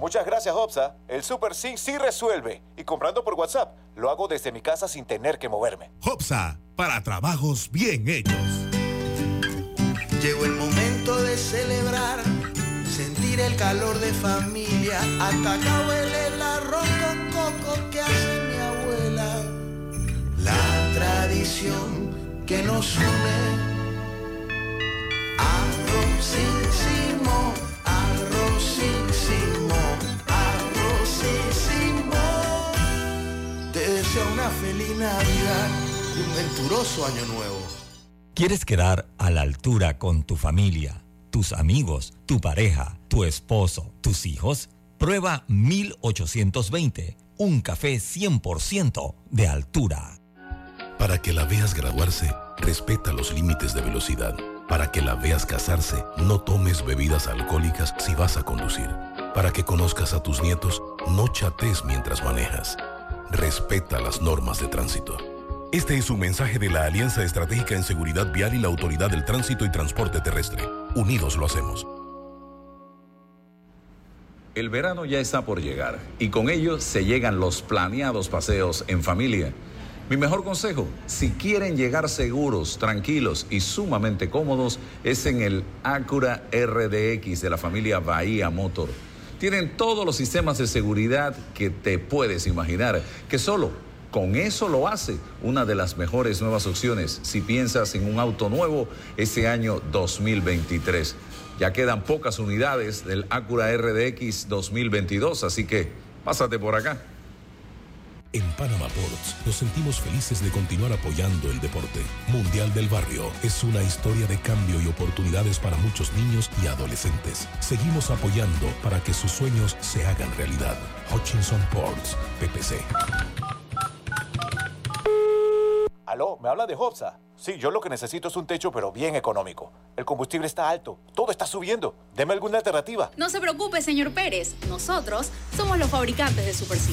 Muchas gracias, Hopsa. El Super Sync sí resuelve. Y comprando por WhatsApp, lo hago desde mi casa sin tener que moverme. Hopsa, para trabajos bien hechos. Llegó el momento de celebrar, sentir el calor de familia. Hasta acá huele el arroz con coco que hace mi abuela. La tradición que nos une. Arrozísimo, arrozísimo. Te feliz Navidad y un venturoso Año Nuevo. ¿Quieres quedar a la altura con tu familia, tus amigos, tu pareja, tu esposo, tus hijos? Prueba 1820, un café 100% de altura. Para que la veas graduarse, respeta los límites de velocidad. Para que la veas casarse, no tomes bebidas alcohólicas si vas a conducir. Para que conozcas a tus nietos, no chates mientras manejas. Respeta las normas de tránsito. Este es un mensaje de la Alianza Estratégica en Seguridad Vial y la Autoridad del Tránsito y Transporte Terrestre. Unidos lo hacemos. El verano ya está por llegar y con ello se llegan los planeados paseos en familia. Mi mejor consejo, si quieren llegar seguros, tranquilos y sumamente cómodos, es en el Acura RDX de la familia Bahía Motor tienen todos los sistemas de seguridad que te puedes imaginar, que solo con eso lo hace una de las mejores nuevas opciones si piensas en un auto nuevo este año 2023. Ya quedan pocas unidades del Acura RDX 2022, así que pásate por acá. En Panama Ports nos sentimos felices de continuar apoyando el deporte. Mundial del Barrio es una historia de cambio y oportunidades para muchos niños y adolescentes. Seguimos apoyando para que sus sueños se hagan realidad. Hutchinson Ports, PPC. Aló, me habla de Hobsa. Sí, yo lo que necesito es un techo, pero bien económico. El combustible está alto, todo está subiendo. Deme alguna alternativa. No se preocupe, señor Pérez. Nosotros somos los fabricantes de Super C.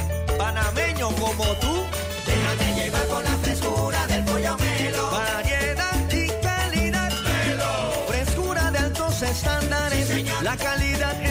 Panameño como tú. Déjate llevar por la frescura del pollo melo. Variedad y calidad. Melo. Frescura de altos estándares. la calidad es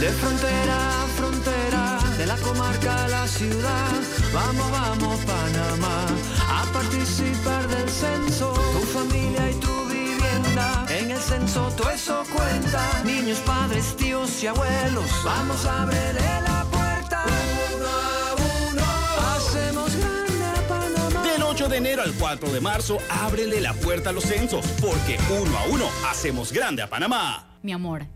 De frontera a frontera, de la comarca a la ciudad, vamos, vamos Panamá, a participar del censo, tu familia y tu vivienda, en el censo todo eso cuenta, niños, padres, tíos y abuelos, vamos a abrirle la puerta, uno a uno, hacemos grande a Panamá. Del 8 de enero al 4 de marzo, ábrele la puerta a los censos, porque uno a uno hacemos grande a Panamá. Mi amor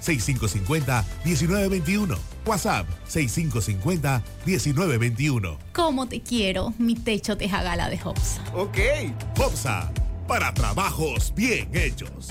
6550-1921. WhatsApp 6550-1921. ¿Cómo te quiero? Mi techo Tejagala de Hopsa. Ok. Hopsa, para trabajos bien hechos.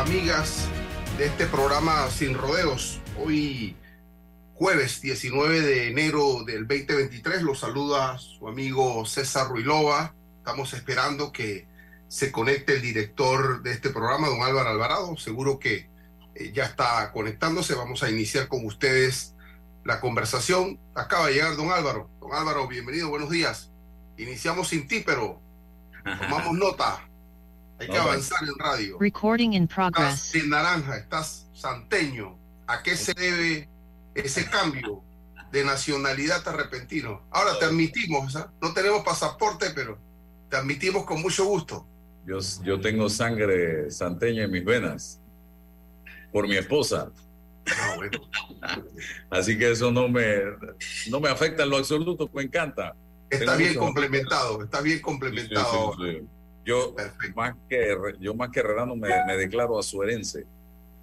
Amigas de este programa Sin Rodeos. Hoy jueves 19 de enero del 2023 los saluda su amigo César Ruilova. Estamos esperando que se conecte el director de este programa, don Álvaro Alvarado. Seguro que eh, ya está conectándose. Vamos a iniciar con ustedes la conversación. Acaba de llegar don Álvaro. Don Álvaro, bienvenido, buenos días. Iniciamos sin ti, pero tomamos nota. Hay que avanzar en radio. Recording in progress. Estás en naranja, estás santeño. ¿A qué se debe ese cambio de nacionalidad tan repentino? Ahora te admitimos, ¿ah? no tenemos pasaporte, pero te admitimos con mucho gusto. Yo, yo tengo sangre santeña en mis venas por mi esposa. Ah, bueno. Así que eso no me, no me afecta en lo absoluto, me encanta. Está bien complementado, está bien complementado. Sí, sí, sí, yo más que yo más que Herrerano me, me declaro azuerense.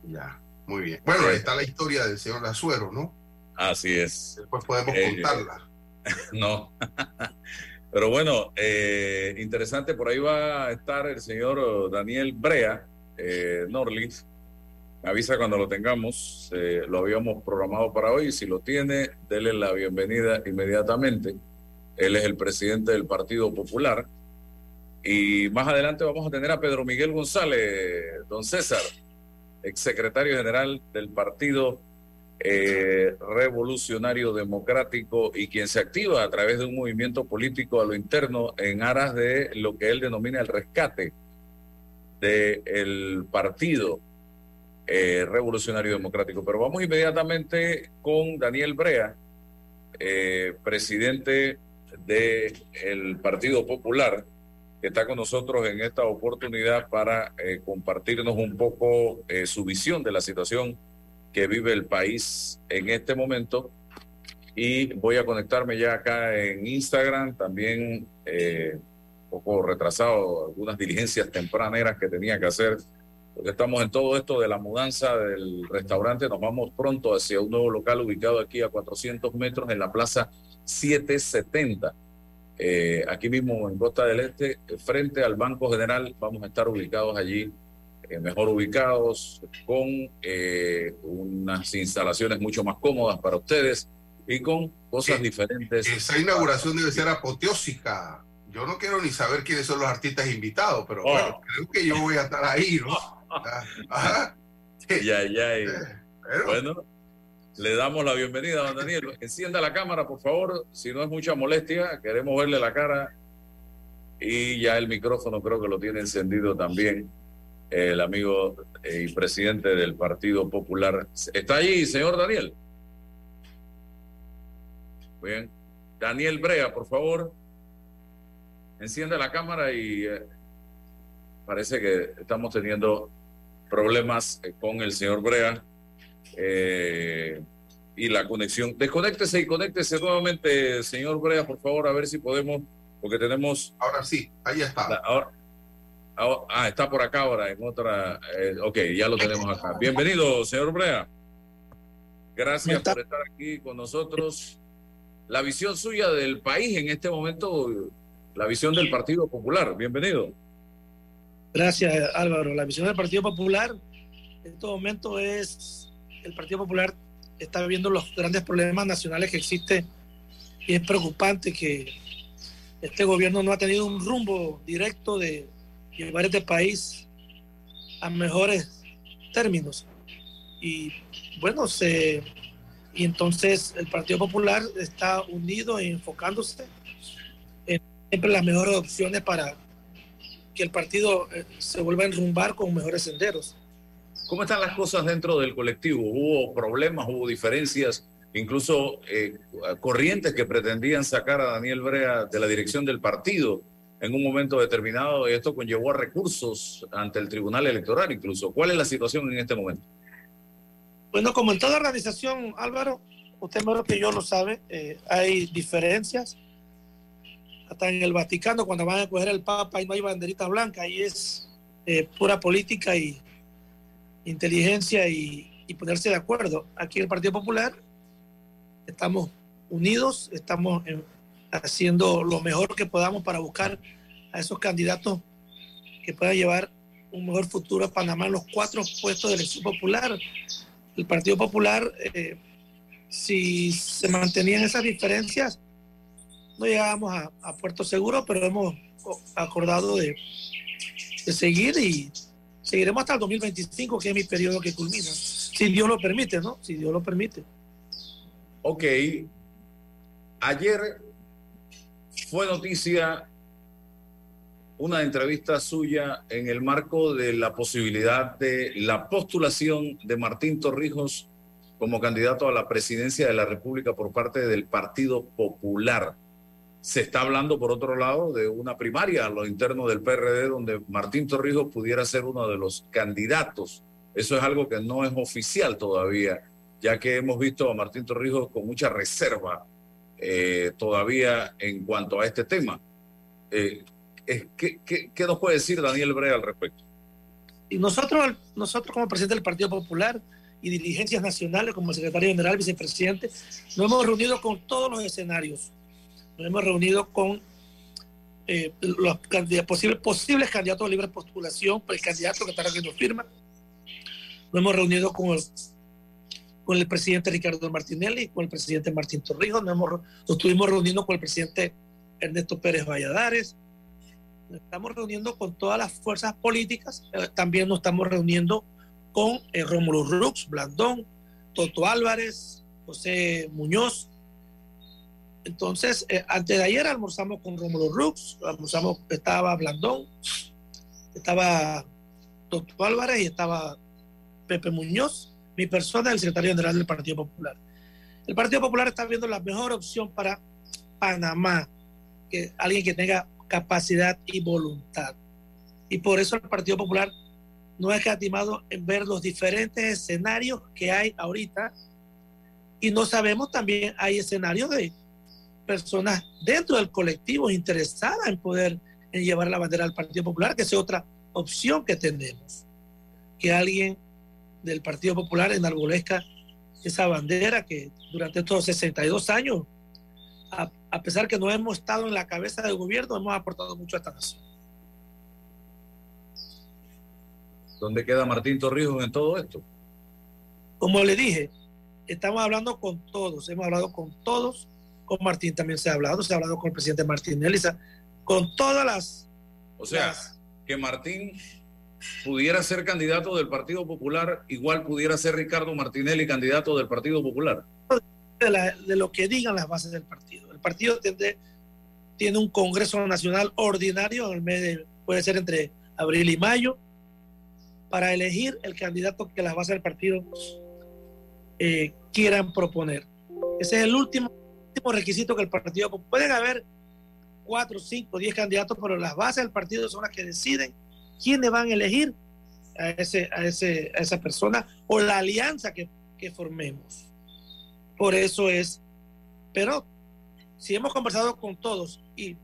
Ya, muy bien. Bueno, ahí está la historia del señor Azuero, ¿no? Así es. Después podemos eh, contarla. no. Pero bueno, eh, interesante, por ahí va a estar el señor Daniel Brea, eh, Norlis. Me avisa cuando lo tengamos. Eh, lo habíamos programado para hoy. Si lo tiene, dele la bienvenida inmediatamente. Él es el presidente del Partido Popular y más adelante vamos a tener a Pedro Miguel González, don César, exsecretario general del Partido eh, Revolucionario Democrático y quien se activa a través de un movimiento político a lo interno en aras de lo que él denomina el rescate del Partido eh, Revolucionario Democrático. Pero vamos inmediatamente con Daniel Brea, eh, presidente del Partido Popular que está con nosotros en esta oportunidad para eh, compartirnos un poco eh, su visión de la situación que vive el país en este momento. Y voy a conectarme ya acá en Instagram, también eh, un poco retrasado, algunas diligencias tempraneras que tenía que hacer, porque estamos en todo esto de la mudanza del restaurante. Nos vamos pronto hacia un nuevo local ubicado aquí a 400 metros en la plaza 770. Eh, aquí mismo en Costa del Este, frente al Banco General, vamos a estar ubicados allí, eh, mejor ubicados, con eh, unas instalaciones mucho más cómodas para ustedes y con cosas diferentes. Esa inauguración debe ser apoteósica. Yo no quiero ni saber quiénes son los artistas invitados, pero Oh. bueno, creo que yo voy a estar ahí, ¿no? Ah, ah. Ya, ya. y- Pero- Bueno, le damos la bienvenida, don Daniel. Encienda la cámara, por favor, si no es mucha molestia, queremos verle la cara. Y ya el micrófono creo que lo tiene encendido también el amigo y presidente del Partido Popular. ¿Está allí, señor Daniel? Bien. Daniel Brea, por favor. Encienda la cámara y eh, parece que estamos teniendo problemas eh, con el señor Brea eh, y la conexión. Desconéctese y conéctese nuevamente, señor Brea, por favor, a ver si podemos, porque tenemos... Ahora sí, ahí está. La- ahora- ahora- ah, está por acá ahora, en otra... eh, ok, ya lo tenemos acá. Bienvenido, señor Brea. Gracias por estar aquí con nosotros. La visión suya del país en este momento, la visión del Partido Popular. Bienvenido. Gracias, Álvaro. La visión del Partido Popular en este momento es, el Partido Popular está viendo los grandes problemas nacionales que existen y es preocupante que este gobierno no ha tenido un rumbo directo de llevar este país a mejores términos. Y bueno, se, y entonces el Partido Popular está unido e enfocándose en siempre las mejores opciones para que el partido eh, se vuelva a enrumbar con mejores senderos. ¿Cómo están las cosas dentro del colectivo? ¿Hubo problemas, hubo diferencias, incluso eh, corrientes que pretendían sacar a Daniel Brea de la dirección del partido en un momento determinado y esto conllevó a recursos ante el Tribunal Electoral incluso? ¿Cuál es la situación en este momento? Bueno, como en toda organización, Álvaro, usted mejor que yo lo sabe, eh, hay diferencias. Hasta en el Vaticano, cuando van a coger el Papa y no hay banderita blanca, ahí es eh, pura política y inteligencia y, ponerse de acuerdo. Aquí en el Partido Popular estamos unidos, estamos en- haciendo lo mejor que podamos para buscar a esos candidatos que puedan llevar un mejor futuro a Panamá en los cuatro puestos de elección popular. El Partido Popular, eh, si se mantenían esas diferencias, no llegábamos a, Puerto Seguro, pero hemos co- acordado de seguir y seguiremos hasta el 2025, que es mi periodo que culmina. Si Dios lo permite, ¿no? Si Dios lo permite. Ok. Ayer fue noticia una entrevista suya en el marco de la posibilidad de la postulación de Martín Torrijos como candidato a la presidencia de la República por parte del Partido Popular. Se está hablando, por otro lado, de una primaria a lo interno del PRD donde Martín Torrijos pudiera ser uno de los candidatos. Eso es algo que no es oficial todavía, ya que hemos visto a Martín Torrijos con mucha reserva eh, todavía en cuanto a este tema. Eh, ¿qué, qué, qué nos puede decir Daniel Brea al respecto? Y nosotros, nosotros como presidente del Partido Popular y dirigencias nacionales, como secretario general, vicepresidente, nos hemos reunido con todos los escenarios. Nos hemos reunido con eh, los posibles, posibles candidatos a libre postulación, el candidato que está recogiendo firma. Nos hemos reunido con el, con el presidente Ricardo Martinelli, con el presidente Martín Torrijos, nos, hemos, nos estuvimos reuniendo con el presidente Ernesto Pérez Valladares, nos estamos reuniendo con todas las fuerzas políticas, eh, también nos estamos reuniendo con eh, Rómulo Rux, Blandón, Toto Álvarez, José Muñoz. Entonces, eh, antes de ayer almorzamos con Rómulo Rux, almorzamos, estaba Blandón, estaba Toto Álvarez y estaba Pepe Muñoz, mi persona, el secretario general del Partido Popular. El Partido Popular está viendo la mejor opción para Panamá, que alguien que tenga capacidad y voluntad. Y por eso el Partido Popular no es escatimado en ver los diferentes escenarios que hay ahorita. Y no sabemos también, hay escenarios de personas dentro del colectivo interesadas en poder en llevar la bandera del Partido Popular, que es otra opción que tenemos. Que alguien del Partido Popular enarbolezca esa bandera que durante estos 62 años, a, a pesar que no hemos estado en la cabeza del gobierno, hemos aportado mucho a esta nación. ¿Dónde queda Martín Torrijos en todo esto? Como le dije, estamos hablando con todos, hemos hablado con todos, con Martín también se ha hablado, se ha hablado con el presidente Martín Elisa, con todas las... O sea, que Martín pudiera ser candidato del Partido Popular, igual pudiera ser Ricardo Martinelli candidato del Partido Popular. De, la, de lo que digan las bases del partido. El partido tiene, tiene un Congreso Nacional ordinario en el mes de, puede ser entre abril y mayo, para elegir el candidato que las bases del partido eh, quieran proponer. Ese es el último, último requisito que el partido... Pueden haber cuatro, cinco, diez candidatos, pero las bases del partido son las que deciden quiénes van a elegir a, ese, a, ese, a esa persona o la alianza que, que formemos. Por eso es, pero si hemos conversado con todos y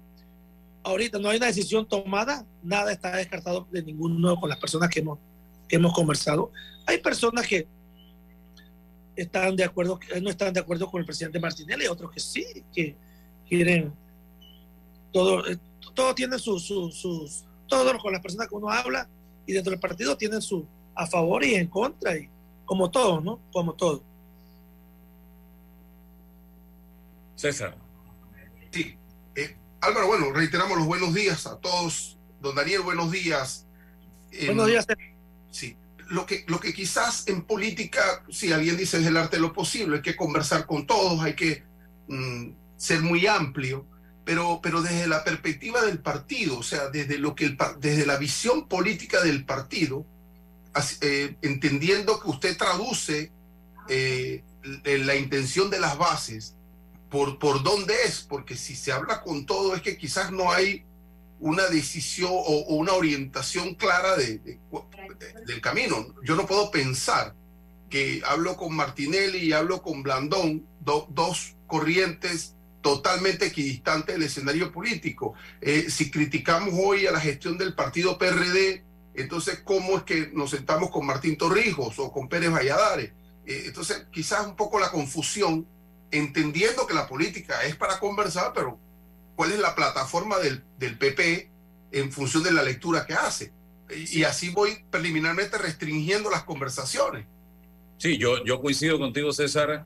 ahorita no hay una decisión tomada, nada está descartado de ninguno con las personas que hemos, que hemos conversado. Hay personas que están de acuerdo, que no están de acuerdo con el presidente Martinelli, otros que sí, que quieren todo, eh, todo tiene sus, sus, sus, todos con las personas que uno habla y dentro del partido tienen su a favor y en contra, y como todo, ¿no? Como todo. César. Sí. Eh, Álvaro, bueno, reiteramos los buenos días a todos. Don Daniel, buenos días. Eh, buenos días. Sí. Lo que, lo que quizás en política, si alguien dice es el arte de lo posible, hay que conversar con todos, hay que mm, ser muy amplio pero, pero desde la perspectiva del partido, o sea, desde, lo que el, desde la visión política del partido, eh, entendiendo que usted traduce eh, la intención de las bases, por, por dónde es, porque si se habla con todo es que quizás no hay una decisión o, o una orientación clara de, de, del camino. Yo no puedo pensar que hablo con Martinelli y hablo con Blandón, do, dos corrientes totalmente equidistante del escenario político. Eh, si criticamos hoy a la gestión del partido PRD, entonces, ¿cómo es que nos sentamos con Martín Torrijos o con Pérez Valladares? Eh, entonces, quizás un poco la confusión, entendiendo que la política es para conversar, pero ¿cuál es la plataforma del, del PP en función de la lectura que hace? Y, y así voy preliminarmente restringiendo las conversaciones. Sí, yo, yo coincido contigo, César,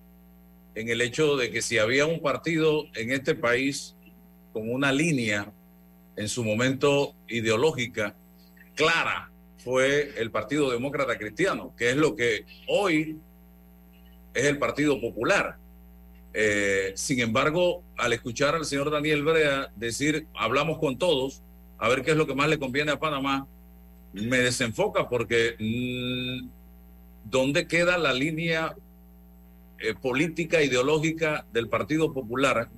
en el hecho de que si había un partido en este país con una línea en su momento ideológica clara, fue el Partido Demócrata Cristiano, que es lo que hoy es el Partido Popular. Eh, sin embargo, al escuchar al señor Daniel Brea decir, hablamos con todos, a ver qué es lo que más le conviene a Panamá, me desenfoca porque mmm, ¿dónde queda la línea eh, política ideológica del Partido Popular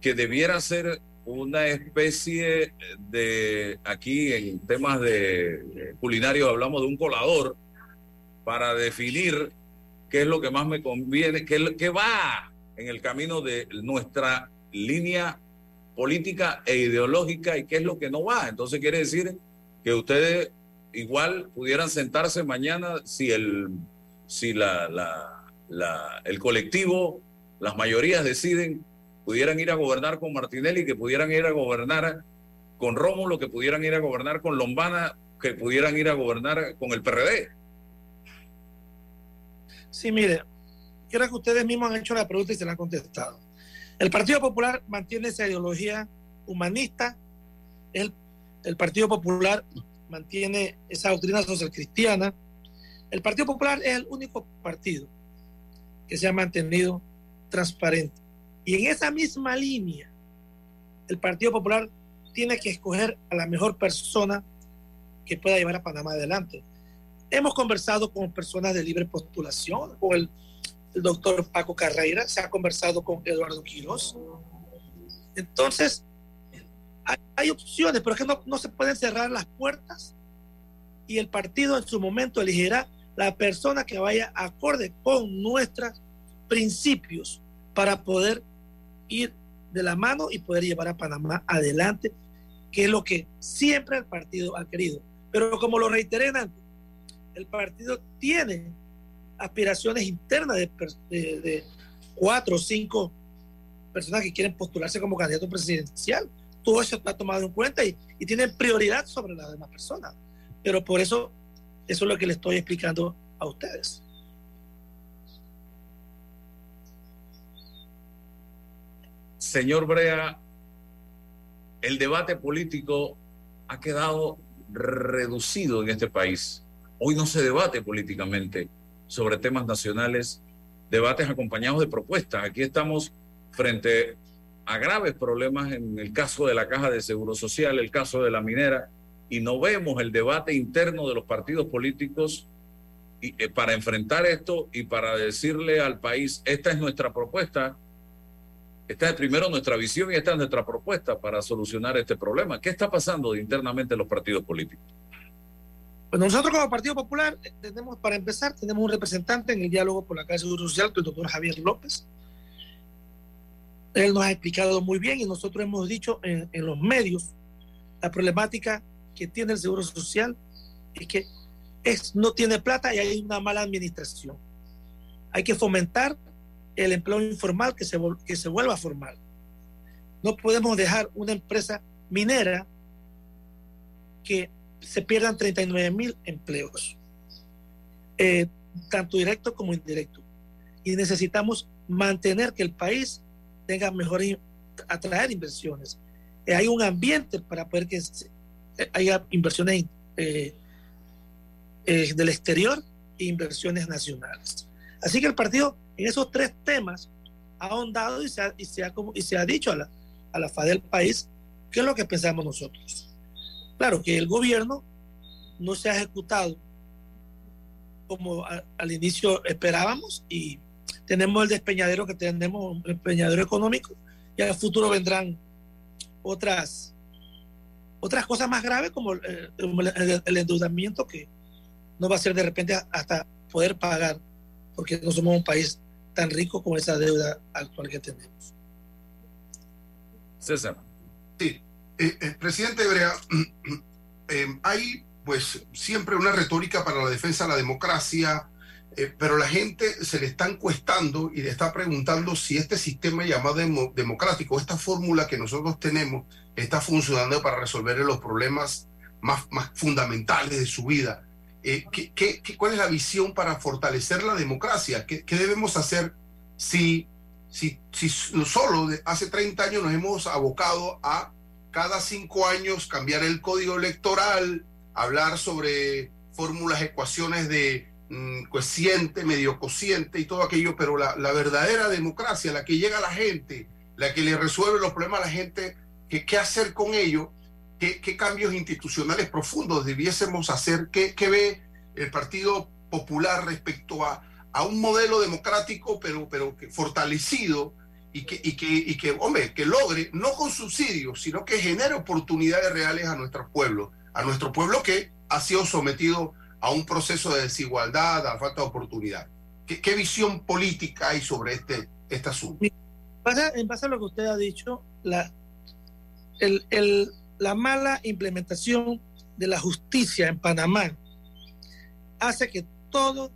que debiera ser una especie de, aquí en temas de culinarios hablamos de un colador para definir qué es lo que más me conviene, qué, qué va en el camino de nuestra línea política e ideológica y qué es lo que no va. Entonces quiere decir que ustedes igual pudieran sentarse mañana si el si la, la la, el colectivo, las mayorías deciden, pudieran ir a gobernar con Martinelli, que pudieran ir a gobernar con Rómulo, que pudieran ir a gobernar con Lombana, que pudieran ir a gobernar con el PRD. Sí, mire, creo que ustedes mismos han hecho la pregunta y se la han contestado. El Partido Popular mantiene esa ideología humanista, el, el Partido Popular mantiene esa doctrina social cristiana. El Partido Popular es el único partido que se ha mantenido transparente. Y en esa misma línea, el Partido Popular tiene que escoger a la mejor persona que pueda llevar a Panamá adelante. Hemos conversado con personas de libre postulación, con el, el doctor Paco Carreira, se ha conversado con Eduardo Quiroz. Entonces, hay, hay opciones, pero es que no, no se pueden cerrar las puertas y el partido en su momento elegirá la persona que vaya acorde con nuestros principios para poder ir de la mano y poder llevar a Panamá adelante, que es lo que siempre el partido ha querido. Pero como lo reiteré antes, el partido tiene aspiraciones internas de, cuatro o cinco personas que quieren postularse como candidato presidencial. Todo eso está tomado en cuenta y, y tienen prioridad sobre las demás personas. Pero por eso, eso es lo que le estoy explicando a ustedes. Señor Brea, el debate político ha quedado reducido en este país. Hoy no se debate políticamente sobre temas nacionales, debates acompañados de propuestas. Aquí estamos frente a graves problemas en el caso de la Caja de Seguro Social, el caso de la minera, y no vemos el debate interno de los partidos políticos eh, para enfrentar esto y para decirle al país, esta es nuestra propuesta, esta es primero nuestra visión y esta es nuestra propuesta para solucionar este problema. ¿Qué está pasando internamente en los partidos políticos? Pues nosotros como Partido Popular eh, tenemos, para empezar, tenemos un representante en el diálogo por la Caja de Seguro Social, el doctor Javier López. Él nos ha explicado muy bien y nosotros hemos dicho en, en los medios la problemática que tiene el Seguro Social es que es, no tiene plata y hay una mala administración. Hay que fomentar el empleo informal que se, que se vuelva formal. No podemos dejar una empresa minera que se pierdan 39 mil empleos, eh, tanto directo como indirecto. Y necesitamos mantener que el país tenga mejor, atraer inversiones. Eh, hay un ambiente para poder que haya inversiones eh, eh, del exterior e inversiones nacionales. Así que el partido en esos tres temas ha ahondado y se ha, y se ha, y se ha dicho a la, a la FA del país qué es lo que pensamos nosotros. Claro que el gobierno no se ha ejecutado como a, al inicio esperábamos y tenemos el despeñadero que tenemos, el despeñadero económico y al futuro vendrán otras otras cosas más graves como el, el, el, endeudamiento que no va a ser de repente hasta poder pagar porque no somos un país tan rico como esa deuda actual que tenemos. César. Sí, eh, eh, presidente Brea, eh, hay pues siempre una retórica para la defensa de la democracia, eh, pero la gente se le está encuestando y le está preguntando si este sistema llamado demo, democrático, esta fórmula que nosotros tenemos, está funcionando para resolver los problemas más, fundamentales de su vida. ¿qué, qué, cuál es la visión para fortalecer la democracia? ¿Qué, qué debemos hacer si, si, si solo hace 30 años nos hemos abocado a cada cinco años cambiar el código electoral, hablar sobre fórmulas, ecuaciones de mmm, cociente, medio cociente y todo aquello, pero la, verdadera democracia, la que llega a la gente, la que le resuelve los problemas a la gente, que, qué hacer con ello, qué, qué, cambios institucionales profundos debiésemos hacer, qué, qué ve el Partido Popular respecto a, a un modelo democrático, pero, pero fortalecido y que, y, que, y que, hombre, que logre, no con subsidios, sino que genere oportunidades reales a nuestro pueblo, a nuestro pueblo que ha sido sometido a un proceso de desigualdad, a falta de oportunidad. ¿Qué, visión política hay sobre este, este asunto? En base a lo que usted ha dicho, la, el, el, la mala implementación de la justicia en Panamá hace que toda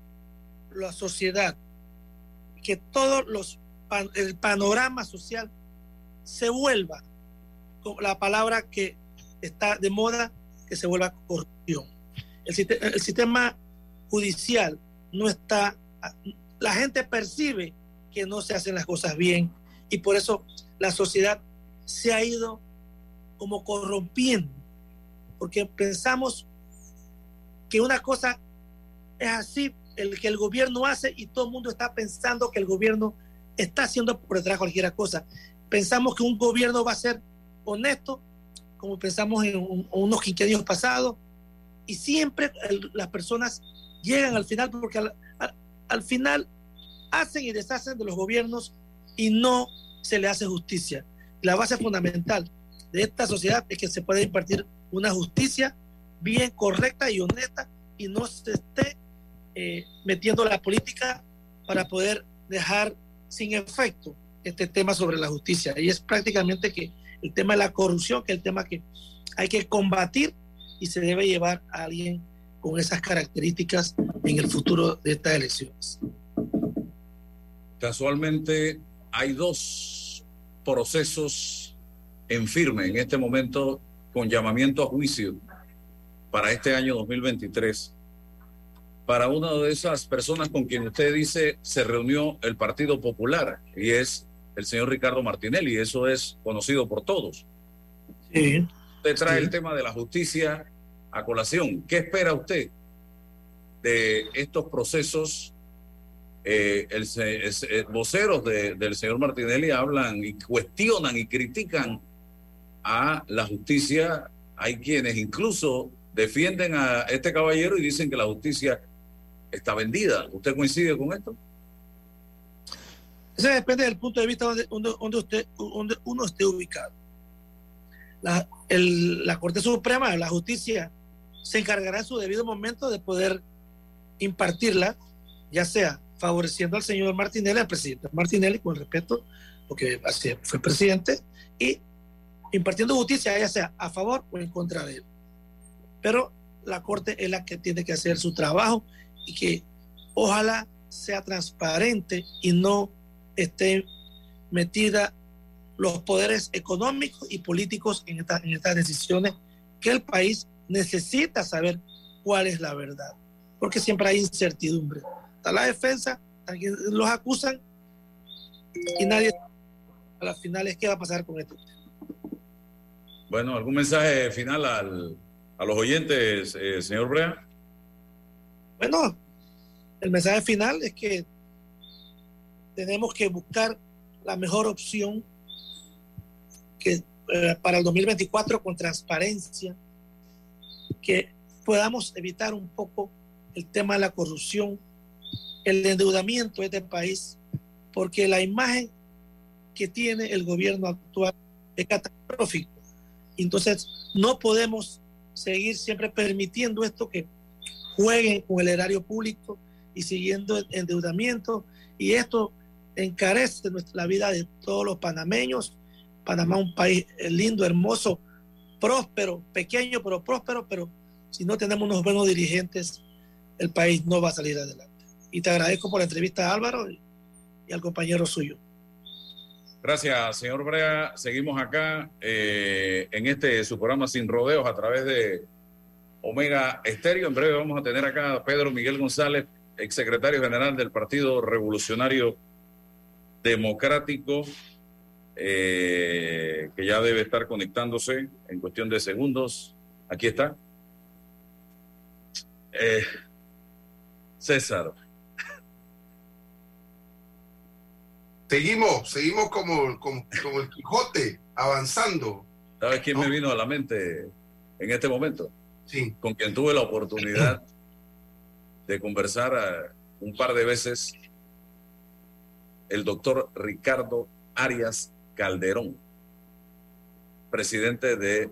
la sociedad, que todos los el panorama social se vuelva la palabra que está de moda, que se vuelva corrupción. El, el sistema judicial no está, la gente percibe que no se hacen las cosas bien y por eso la sociedad se ha ido como corrompiendo, porque pensamos que una cosa es así, el que el gobierno hace y todo el mundo está pensando que el gobierno está haciendo por detrás cualquier cosa. Pensamos que un gobierno va a ser honesto, como pensamos en un, unos quinquenios pasados, y siempre las personas llegan al final porque al, final hacen y deshacen de los gobiernos y no se le hace justicia. La base fundamental de esta sociedad es que se puede impartir una justicia bien correcta y honesta y no se esté eh, metiendo la política para poder dejar sin efecto este tema sobre la justicia. Y es prácticamente que el tema de la corrupción, que es el tema que hay que combatir y se debe llevar a alguien con esas características en el futuro de estas elecciones. Casualmente hay dos procesos en firme en este momento con llamamiento a juicio para este año 2023. Para una de esas personas con quien usted dice se reunió el Partido Popular y es el señor Ricardo Martinelli, eso es conocido por todos. Sí. Usted trae el tema de la justicia a colación. ¿Qué espera usted de estos procesos? Eh, el, el, voceros de, del señor Martinelli hablan y cuestionan y critican a la justicia. Hay quienes incluso defienden a este caballero y dicen que la justicia está vendida. ¿Usted coincide con esto? Eso depende del punto de vista donde, donde, usted, donde uno esté ubicado. La, la Corte Suprema, la justicia, se encargará en su debido momento de poder impartirla, ya sea favoreciendo al señor Martinelli, al presidente Martinelli, con respeto, porque así fue presidente, y impartiendo justicia, ya sea a favor o en contra de él. Pero la Corte es la que tiene que hacer su trabajo y que ojalá sea transparente y no esté metida los poderes económicos y políticos en, esta, en estas decisiones que el país necesita saber cuál es la verdad, porque siempre hay incertidumbre. Está la defensa, los acusan y nadie a las finales qué va a pasar con esto. Bueno, ¿algún mensaje final al, a los oyentes, eh, señor Brea? Bueno, el mensaje final es que tenemos que buscar la mejor opción que eh, para el 2024 con transparencia, que podamos evitar un poco el tema de la corrupción, el endeudamiento de este país, porque la imagen que tiene el gobierno actual es catastrófico. Entonces, no podemos seguir siempre permitiendo esto que jueguen con el erario público y siguiendo endeudamiento. Y esto encarece la vida de todos los panameños. Panamá un país lindo, hermoso, próspero, pequeño, pero próspero, pero si no tenemos unos buenos dirigentes, el país no va a salir adelante. Y te agradezco por la entrevista Álvaro y, y al compañero suyo. Gracias, señor Brea. Seguimos acá eh, en este su programa Sin Rodeos a través de Omega Estéreo. En breve vamos a tener acá a Pedro Miguel González, exsecretario general del Partido Revolucionario Democrático, eh, que ya debe estar conectándose en cuestión de segundos. Aquí está. Eh, César. Seguimos, seguimos como, como, como el Quijote, avanzando. ¿Sabes quién me vino a la mente en este momento? Con quien tuve la oportunidad de conversar eh, un par de veces, el doctor Ricardo Arias Calderón, presidente de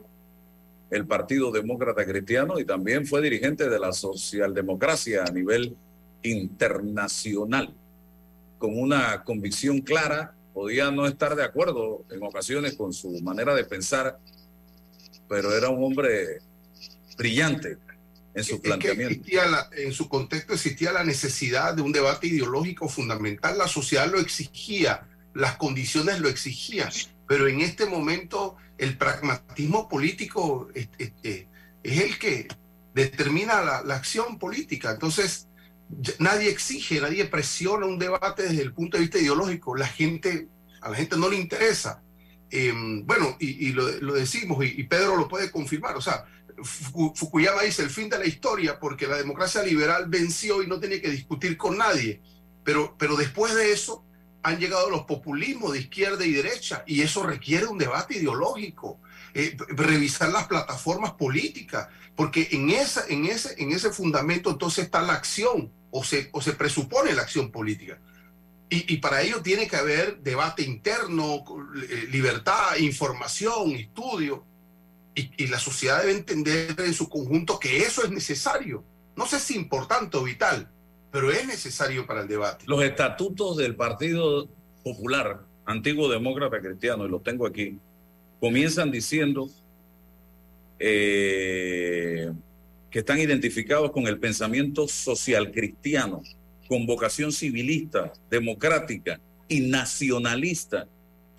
el Partido Demócrata Cristiano y también fue dirigente de la socialdemocracia a nivel internacional. Con una convicción clara, podía no estar de acuerdo en ocasiones con su manera de pensar, pero era un hombre brillante en su Es planteamiento. la- en su contexto existía la necesidad de un debate ideológico fundamental. La sociedad lo exigía, las condiciones lo exigían, pero en este momento el pragmatismo político es, es- es- el que determina la, la acción política. Entonces, nadie exige, nadie presiona un debate desde el punto de vista ideológico. La gente, a la gente no le interesa. Eh, bueno, y, y lo, lo decimos, y, y Pedro lo puede confirmar. O sea, Fukuyama dice el fin de la historia porque la democracia liberal venció y no tiene que discutir con nadie. Pero, pero después de eso han llegado los populismos de izquierda y derecha y eso requiere un debate ideológico, eh, revisar las plataformas políticas, porque en, esa, en, ese, en ese fundamento entonces está la acción o se, o se presupone la acción política. Y, y para ello tiene que haber debate interno, eh, libertad, información, estudio. Y, la sociedad debe entender en su conjunto que eso es necesario. No sé si importante o vital, pero es necesario para el debate. Los estatutos del Partido Popular, antiguo demócrata cristiano, y los tengo aquí, comienzan diciendo eh, que están identificados con el pensamiento social cristiano, con vocación civilista, democrática y nacionalista.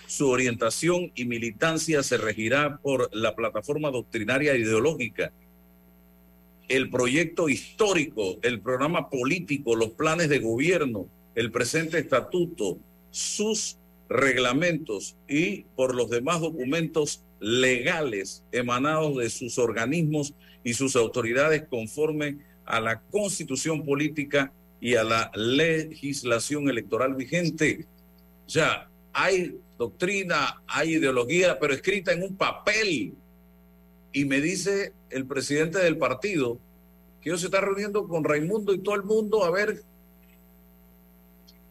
Su orientación y militancia se regirá por la plataforma doctrinaria e ideológica, el proyecto histórico, el programa político, los planes de gobierno, el presente estatuto, sus reglamentos y por los demás documentos legales emanados de sus organismos y sus autoridades conforme a la constitución política y a la legislación electoral vigente. Sea, hay doctrina, hay ideología, pero escrita en un papel. Y me dice el presidente del partido que ellos se está reuniendo con Raimundo y todo el mundo a ver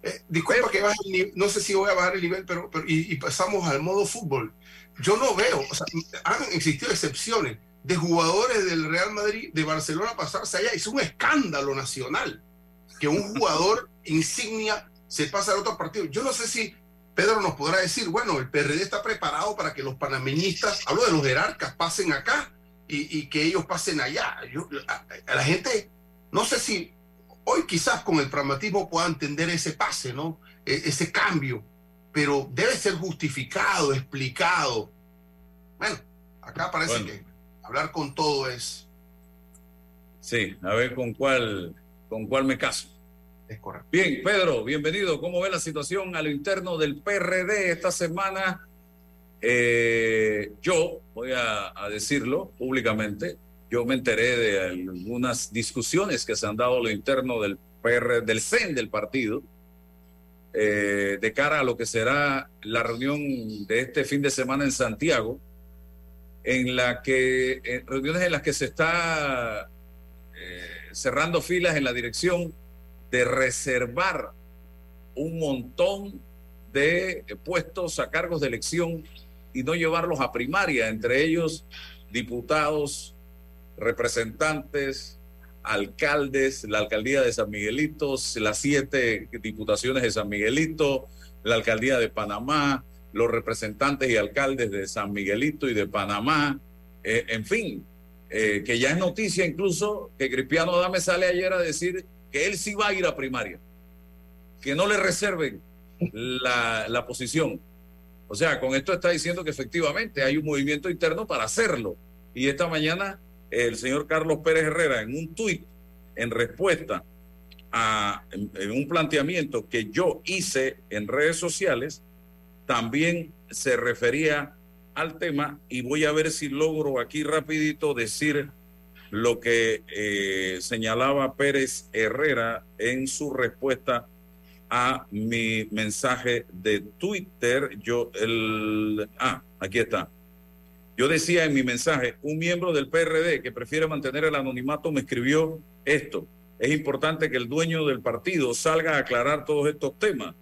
eh, disculpa que baje el nivel, no sé si voy a bajar el nivel, pero, y, pasamos al modo fútbol. Yo no veo, o sea, han existido excepciones de jugadores del Real Madrid, de Barcelona pasarse allá. Es un escándalo nacional que un jugador insignia se pasa al otro partido. Yo no sé si Pedro nos podrá decir, bueno, el PRD está preparado para que los panameñistas, hablo de los jerarcas, pasen acá y, y que ellos pasen allá. Yo, a, a la gente, no sé si Hoy quizás con el pragmatismo pueda entender ese pase, ¿no? E ese cambio, pero debe ser justificado, explicado. Bueno, acá parece bueno. que hablar con todo es. Sí, a ver con cuál, con cuál me caso. Bien, Pedro, bienvenido. ¿Cómo ve la situación a lo interno del PRD esta semana? Eh, yo voy a, decirlo públicamente, yo me enteré de algunas discusiones que se han dado a lo interno del PR, del CEN del partido, eh, de cara a lo que será la reunión de este fin de semana en Santiago, en la que, en reuniones en las que se está eh, cerrando filas en la dirección de reservar un montón de puestos a cargos de elección y no llevarlos a primaria, entre ellos diputados, representantes, alcaldes, la alcaldía de San Miguelito, las siete diputaciones de San Miguelito, la alcaldía de Panamá, los representantes y alcaldes de San Miguelito y de Panamá, eh, en fin, eh, que ya es noticia incluso que Cristiano Dame sale ayer a decir que él sí va a ir a primaria, que no le reserven la, la posición. O sea, con esto está diciendo que efectivamente hay un movimiento interno para hacerlo. Y esta mañana el señor Carlos Pérez Herrera en un tuit en respuesta a un planteamiento que yo hice en redes sociales, también se refería al tema y voy a ver si logro aquí rapidito decir lo que eh, señalaba Pérez Herrera en su respuesta a mi mensaje de Twitter. Yo, el, ah, aquí está. Yo decía en mi mensaje, un miembro del PRD que prefiere mantener el anonimato me escribió esto. Es importante que el dueño del partido salga a aclarar todos estos temas,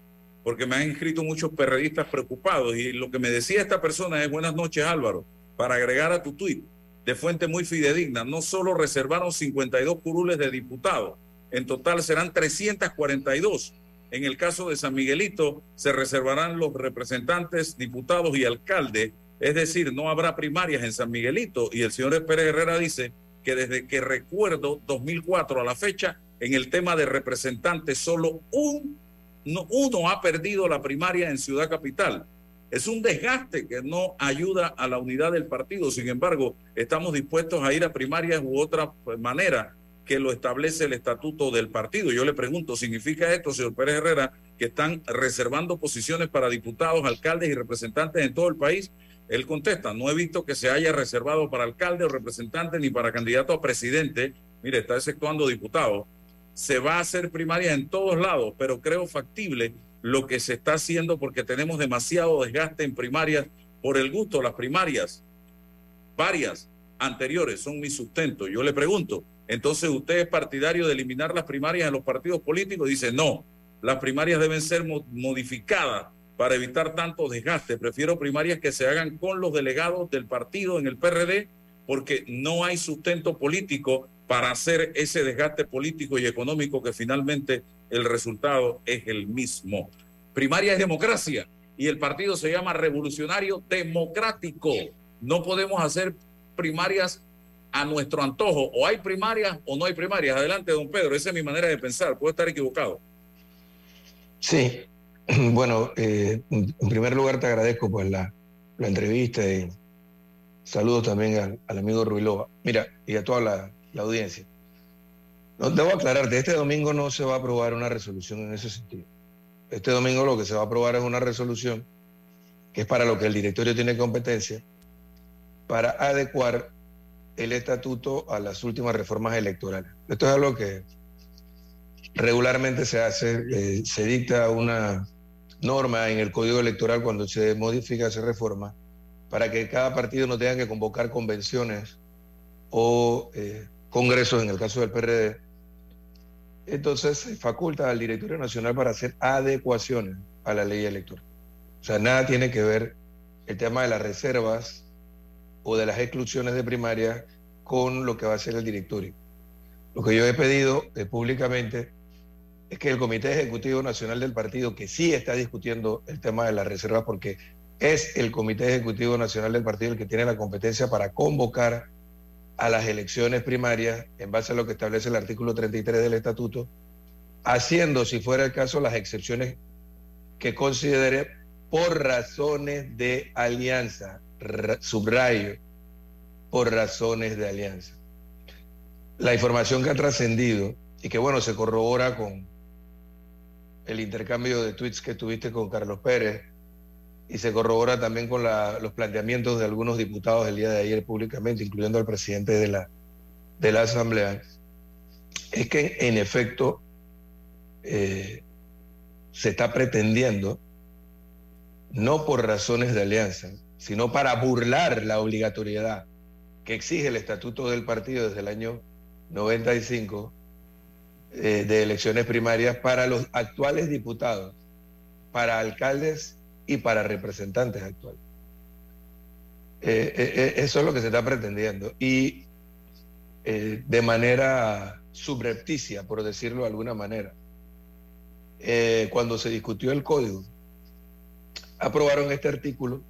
porque me han escrito muchos perredistas preocupados y lo que me decía esta persona es buenas noches Álvaro, para agregar a tu tuit de fuente muy fidedigna, no solo reservaron 52 curules de diputados, en total serán 342. En el caso de San Miguelito se reservarán los representantes, diputados y alcaldes es decir, no habrá primarias en San Miguelito. Y el señor Pérez Herrera dice que desde que recuerdo 2004 a la fecha, en el tema de representantes, solo un, no, uno ha perdido la primaria en Ciudad Capital. Es un desgaste que no ayuda a la unidad del partido. Sin embargo, estamos dispuestos a ir a primarias u otra manera que lo establece el estatuto del partido. Yo le pregunto, ¿significa esto, señor Pérez Herrera, que están reservando posiciones para diputados, alcaldes y representantes en todo el país? Él contesta, no he visto que se haya reservado para alcalde o representante ni para candidato a presidente. Mire, está exceptuando diputado. Se va a hacer primaria en todos lados, pero creo factible lo que se está haciendo porque tenemos demasiado desgaste en primarias por el gusto. Las primarias, varias anteriores, son mi sustento. Yo le pregunto, entonces usted es partidario de eliminar las primarias en los partidos políticos? Dice, no, las primarias deben ser modificadas para evitar tanto desgaste. Prefiero primarias que se hagan con los delegados del partido en el PRD porque no hay sustento político para hacer ese desgaste político y económico que finalmente el resultado es el mismo. Primaria es democracia y el partido se llama Revolucionario Democrático. No podemos hacer primarias a nuestro antojo. O hay primarias o no hay primarias. Adelante, don Pedro. Esa es mi manera de pensar. Puedo estar equivocado. Sí. Bueno, eh, en primer lugar te agradezco pues la, la entrevista y saludos también al, amigo Ruilova. Mira, y a toda la, la audiencia. No, debo aclararte, este domingo no se va a aprobar una resolución en ese sentido. Este domingo lo que se va a aprobar es una resolución que es para lo que el directorio tiene competencia, para adecuar el estatuto a las últimas reformas electorales. Esto es algo que regularmente se hace, eh, se dicta una norma en el código electoral cuando se modifica, se reforma, para que cada partido no tenga que convocar convenciones o eh, congresos, en el caso del PRD. Entonces se faculta al directorio nacional para hacer adecuaciones a la ley electoral. O sea, nada tiene que ver el tema de las reservas o de las exclusiones de primaria con lo que va a hacer el directorio. Lo que yo he pedido eh, públicamente es que el Comité Ejecutivo Nacional del partido, que sí está discutiendo el tema de las reservas, porque es el Comité Ejecutivo Nacional del partido el que tiene la competencia para convocar a las elecciones primarias en base a lo que establece el artículo 33 del estatuto, haciendo, si fuera el caso, las excepciones que considere por razones de alianza subrayo, por razones de alianza. La información que ha trascendido y que bueno, se corrobora con el intercambio de tweets que tuviste con Carlos Pérez y se corrobora también con los planteamientos de algunos diputados del día de ayer públicamente, incluyendo al presidente de la, de la Asamblea, es que en efecto eh, se está pretendiendo, no por razones de alianza, sino para burlar la obligatoriedad que exige el estatuto del partido desde el año 95 eh, de elecciones primarias para los actuales diputados, para alcaldes y para representantes actuales. Eh, eh, eso es lo que se está pretendiendo. Y de manera subrepticia, por decirlo de alguna manera, cuando se discutió el código, aprobaron este artículo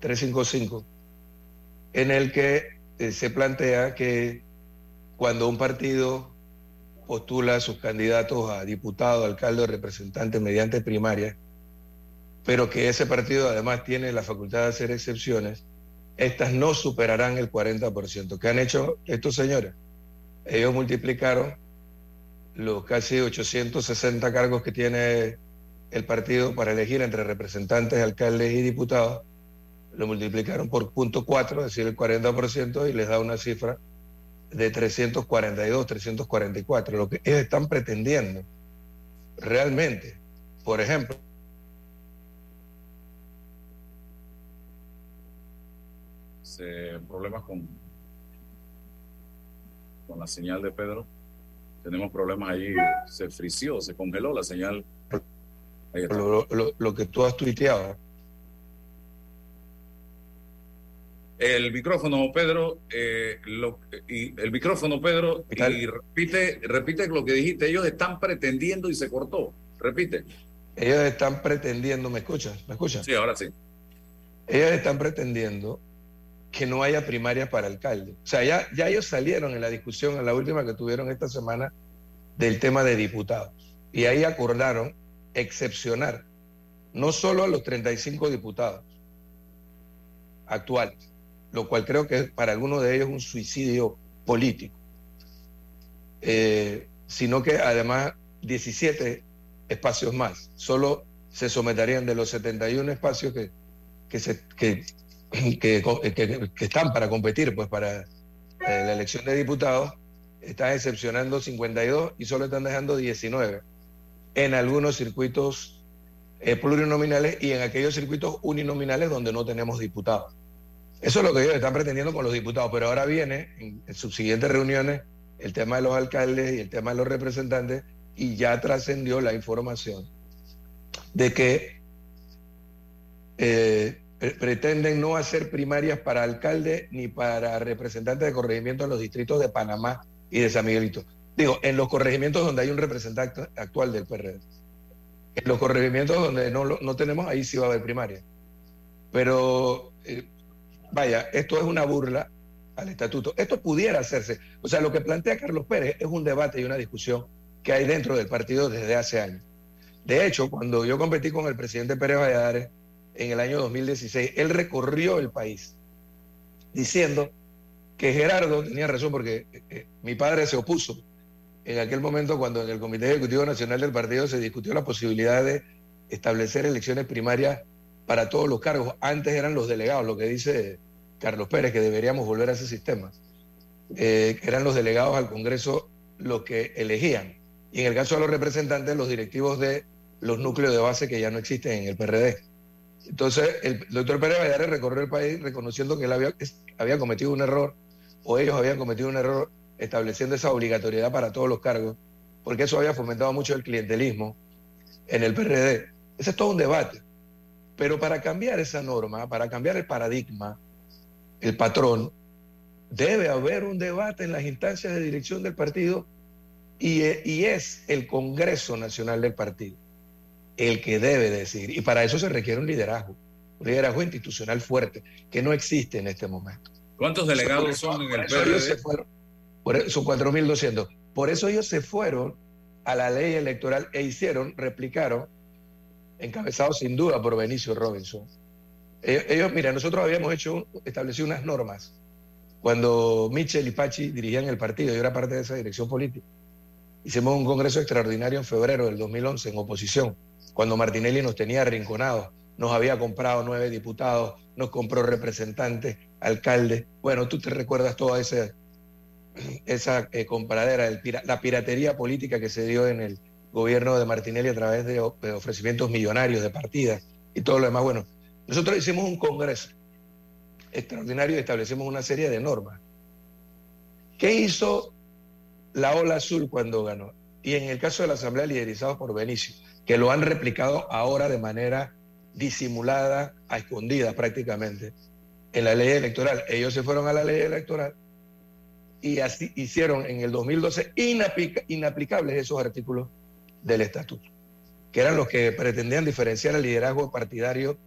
355, eh, en el que eh, se plantea que cuando un partido postula sus candidatos a diputado, alcalde o representante mediante primaria, pero que ese partido además tiene la facultad de hacer excepciones, estas no superarán el 40%. ¿Qué han hecho estos señores? Ellos multiplicaron los casi 860 cargos que tiene el partido para elegir entre representantes, alcaldes y diputados lo multiplicaron por punto cuatro, es decir, el 40%, y les da una cifra de 342, 344, lo que ellos están pretendiendo realmente. Por ejemplo, problemas con, con la señal de Pedro. Tenemos problemas ahí, se frició, se congeló la señal. Lo, lo, que tú has tuiteado El micrófono, Pedro, eh, y el micrófono, Pedro, y repite, repite lo que dijiste. Ellos están pretendiendo y se cortó. Repite. Ellos están pretendiendo, ¿me escuchas? ¿Me escuchas? Sí, ahora sí. Ellos están pretendiendo que no haya primarias para alcalde. O sea, ya, ya ellos salieron en la discusión, en la última que tuvieron esta semana, del tema de diputados. Y ahí acordaron excepcionar no solo a los 35 diputados actuales, lo cual creo que para algunos de ellos es un suicidio político, eh, sino que además 17 espacios más, solo se someterían de los 71 espacios que, que, se, que, que, están para competir pues para eh, la elección de diputados, están excepcionando 52 y solo están dejando 19 en algunos circuitos eh, plurinominales y en aquellos circuitos uninominales donde no tenemos diputados. Eso es lo que ellos están pretendiendo con los diputados, pero ahora viene en, sus siguientes reuniones el tema de los alcaldes y el tema de los representantes y ya trascendió la información de que eh, pretenden no hacer primarias para alcalde ni para representantes de corregimiento en los distritos de Panamá y de San Miguelito. Digo, en los corregimientos donde hay un representante actual del PRD. En los corregimientos donde no, no tenemos, ahí sí va a haber primaria. Pero, eh, vaya, esto es una burla al estatuto. Esto pudiera hacerse. O sea, lo que plantea Carlos Pérez es un debate y una discusión que hay dentro del partido desde hace años. De hecho, cuando yo competí con el presidente Pérez Valladares en el año 2016, él recorrió el país diciendo que Gerardo tenía razón porque eh, eh, mi padre se opuso en aquel momento cuando en el Comité Ejecutivo Nacional del Partido se discutió la posibilidad de establecer elecciones primarias para todos los cargos. Antes eran los delegados, lo que dice Carlos Pérez, que deberíamos volver a ese sistema. Eh, eran los delegados al Congreso los que elegían. Y en el caso de los representantes, los directivos de los núcleos de base que ya no existen en el PRD. Entonces, el doctor Pérez Valladares recorrió el país reconociendo que él había, cometido un error, o ellos habían cometido un error estableciendo esa obligatoriedad para todos los cargos, porque eso había fomentado mucho el clientelismo en el PRD. Ese es todo un debate. Pero para cambiar esa norma, para cambiar el paradigma, el patrón, debe haber un debate en las instancias de dirección del partido y es el Congreso Nacional del Partido el que debe decir. Y para eso se requiere un liderazgo, un liderazgo institucional fuerte, que no existe en este momento. ¿Cuántos delegados son en el PRD? Por, son 4.200. Por eso ellos se fueron a la ley electoral e hicieron, replicaron, encabezados sin duda por Benicio Robinson. Ellos, mira, nosotros habíamos hecho, establecido unas normas cuando Michel y Pachi dirigían el partido, yo era parte de esa dirección política. Hicimos un congreso extraordinario en febrero del 2011 en oposición, cuando Martinelli nos tenía arrinconados, nos había comprado nueve diputados, nos compró representantes, alcaldes. Bueno, tú te recuerdas toda esa, esa eh, la piratería política que se dio en el gobierno de Martinelli a través de, ofrecimientos millonarios de partidas y todo lo demás. Bueno, nosotros hicimos un congreso extraordinario y establecimos una serie de normas. ¿Qué hizo la ola azul cuando ganó? Y en el caso de la Asamblea liderizada por Benicio, que lo han replicado ahora de manera disimulada, a escondida prácticamente, en la ley electoral. Ellos se fueron a la ley electoral y así hicieron en el 2012 inaplicables esos artículos del estatuto, que eran los que pretendían diferenciar el liderazgo partidario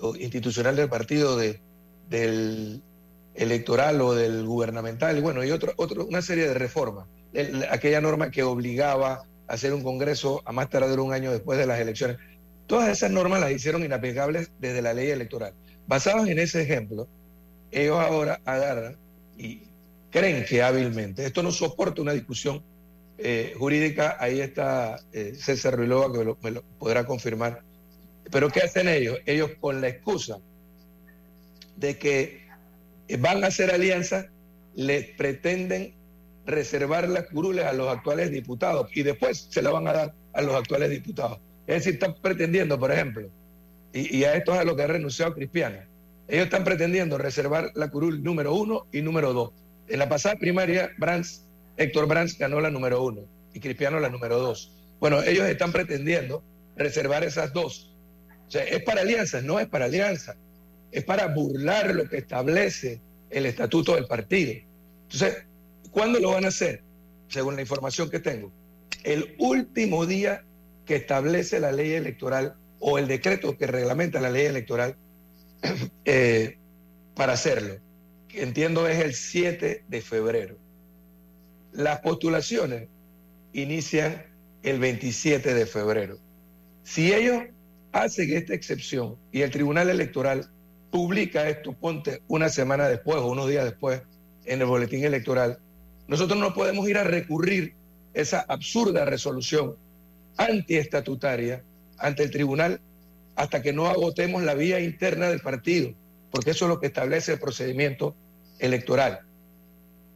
o institucional del partido de, del electoral o del gubernamental, bueno, y otro, otro, una serie de reformas. aquella norma que obligaba hacer un congreso a más tardar un año después de las elecciones. Todas esas normas las hicieron inaplicables desde la ley electoral. Basados en ese ejemplo, ellos ahora agarran y creen que hábilmente, esto no soporta una discusión eh, jurídica, ahí está eh, César Ruilova que me lo, podrá confirmar. Pero ¿qué hacen ellos? Ellos con la excusa de que van a hacer alianzas, les pretenden reservar las curules a los actuales diputados y después se la van a dar a los actuales diputados. Es decir, están pretendiendo, por ejemplo, y, a esto es a lo que ha renunciado Cristiana, ellos están pretendiendo reservar la curul número uno y número dos. En la pasada primaria, Brands, Héctor Brands ganó la número uno y Cristiano la número dos. Bueno, ellos están pretendiendo reservar esas dos. O sea, es para alianzas, no es para alianza. Es para burlar lo que establece el estatuto del partido. Entonces, ¿cuándo lo van a hacer? Según la información que tengo. El último día que establece la ley electoral o el decreto que reglamenta la ley electoral eh, para hacerlo entiendo es el 7 de febrero. Las postulaciones inician el 27 de febrero. Si ellos hacen esta excepción y el Tribunal Electoral publica esto, ponte una semana después o unos días después en el boletín electoral, nosotros no podemos ir a recurrir esa absurda resolución antiestatutaria ante el tribunal hasta que no agotemos la vía interna del partido, porque eso es lo que establece el procedimiento electoral.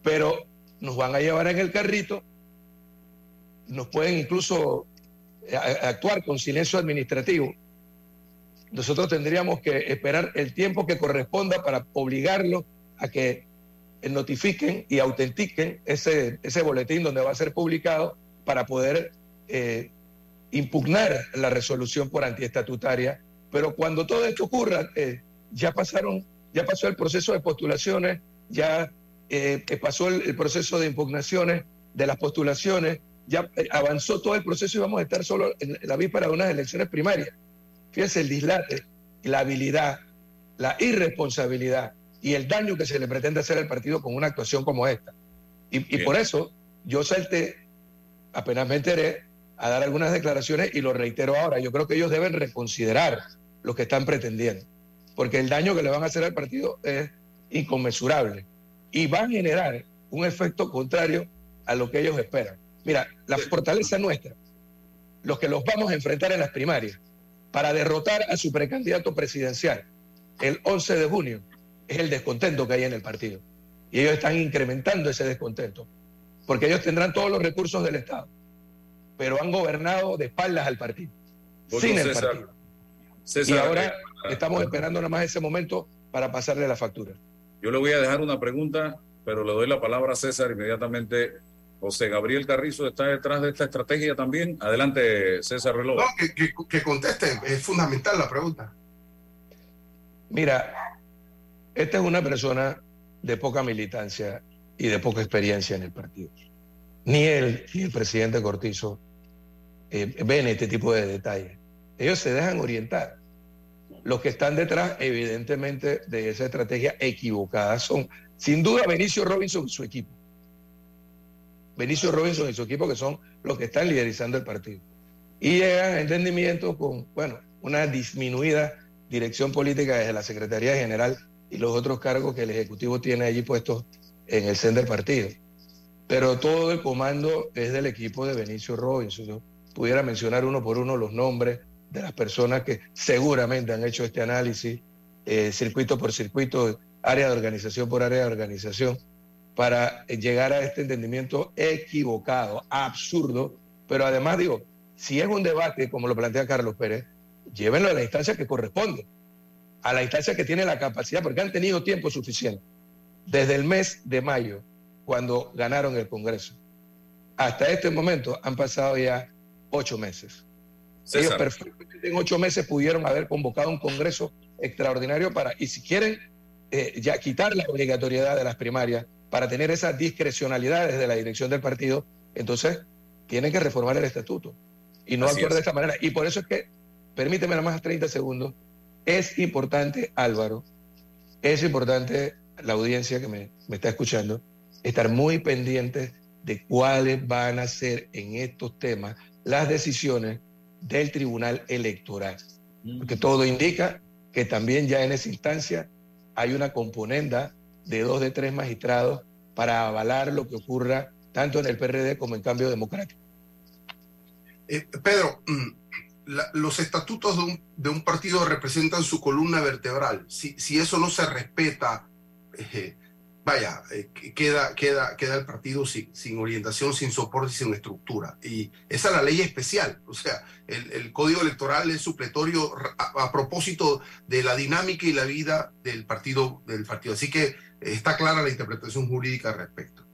Pero nos van a llevar en el carrito, nos pueden incluso eh, actuar con silencio administrativo. Nosotros tendríamos que esperar el tiempo que corresponda para obligarlos a que notifiquen y autentiquen ese, ese boletín donde va a ser publicado para poder eh, impugnar la resolución por antiestatutaria, pero cuando todo esto ocurra, eh, ya pasaron, ya pasó el proceso de postulaciones, ya eh, pasó el, el, proceso de impugnaciones de las postulaciones, ya avanzó todo el proceso y vamos a estar solo en la víspera de unas elecciones primarias. Fíjense el dislate, la habilidad, la irresponsabilidad y el daño que se le pretende hacer al partido con una actuación como esta. Y, y por eso yo salté, apenas me enteré, a dar algunas declaraciones y lo reitero ahora. Yo creo que ellos deben reconsiderar lo que están pretendiendo, porque el daño que le van a hacer al partido es inconmensurable y va a generar un efecto contrario a lo que ellos esperan. Mira, la fortaleza nuestra, los que los vamos a enfrentar en las primarias para derrotar a su precandidato presidencial el 11 de junio, es el descontento que hay en el partido. Y ellos están incrementando ese descontento, porque ellos tendrán todos los recursos del Estado pero han gobernado de espaldas al partido, sin el César, partido. César, y ahora eh, estamos esperando nada más ese momento para pasarle la factura. Yo le voy a dejar una pregunta, pero le doy la palabra a César inmediatamente. José Gabriel Carrizo está detrás de esta estrategia también. Adelante, César Reloj. No, que, que, que conteste, es fundamental la pregunta. Mira, esta es una persona de poca militancia y de poca experiencia en el partido. Ni él ni el presidente Cortizo eh, ven este tipo de detalles. Ellos se dejan orientar. Los que están detrás, evidentemente, de esa estrategia equivocada son, sin duda, Benicio Robinson y su equipo. Benicio Robinson y su equipo, que son los que están liderizando el partido. Y llegan a entendimiento con, bueno, una disminuida dirección política desde la Secretaría General y los otros cargos que el Ejecutivo tiene allí puestos en el CEN del partido. Pero todo el comando es del equipo de Benicio Robinson. Yo pudiera mencionar uno por uno los nombres de las personas que seguramente han hecho este análisis, eh, circuito por circuito, área de organización por área de organización, para llegar a este entendimiento equivocado, absurdo, pero además digo, si es un debate, como lo plantea Carlos Pérez, llévenlo a la instancia que corresponde, a la instancia que tiene la capacidad, porque han tenido tiempo suficiente. Desde el mes de mayo, cuando ganaron el Congreso, hasta este momento han pasado ya ocho meses. César. Ellos perfectamente en ocho meses pudieron haber convocado un Congreso extraordinario para, y si quieren eh, ya quitar la obligatoriedad de las primarias, para tener esa discrecionalidad desde la dirección del partido, entonces tienen que reformar el estatuto y no actuar es. de esta manera. Y por eso es que, permíteme nada más 30 segundos, es importante, Álvaro, es importante la audiencia que me, me está escuchando, estar muy pendientes de cuáles van a ser en estos temas las decisiones del Tribunal Electoral. Porque todo indica que también ya en esa instancia hay una componenda de dos de tres magistrados para avalar lo que ocurra tanto en el PRD como en Cambio Democrático. Eh, Pedro, mm, la- los estatutos de un, de un partido representan su columna vertebral. Si, si eso no se respeta, eh, vaya, eh, que- queda, queda, queda el partido sin, sin orientación, sin soporte, sin estructura. Y esa es la ley especial. O sea, el, el código electoral es supletorio a, a propósito de la dinámica y la vida del partido. Del partido. Así que eh, está clara la interpretación jurídica al respecto.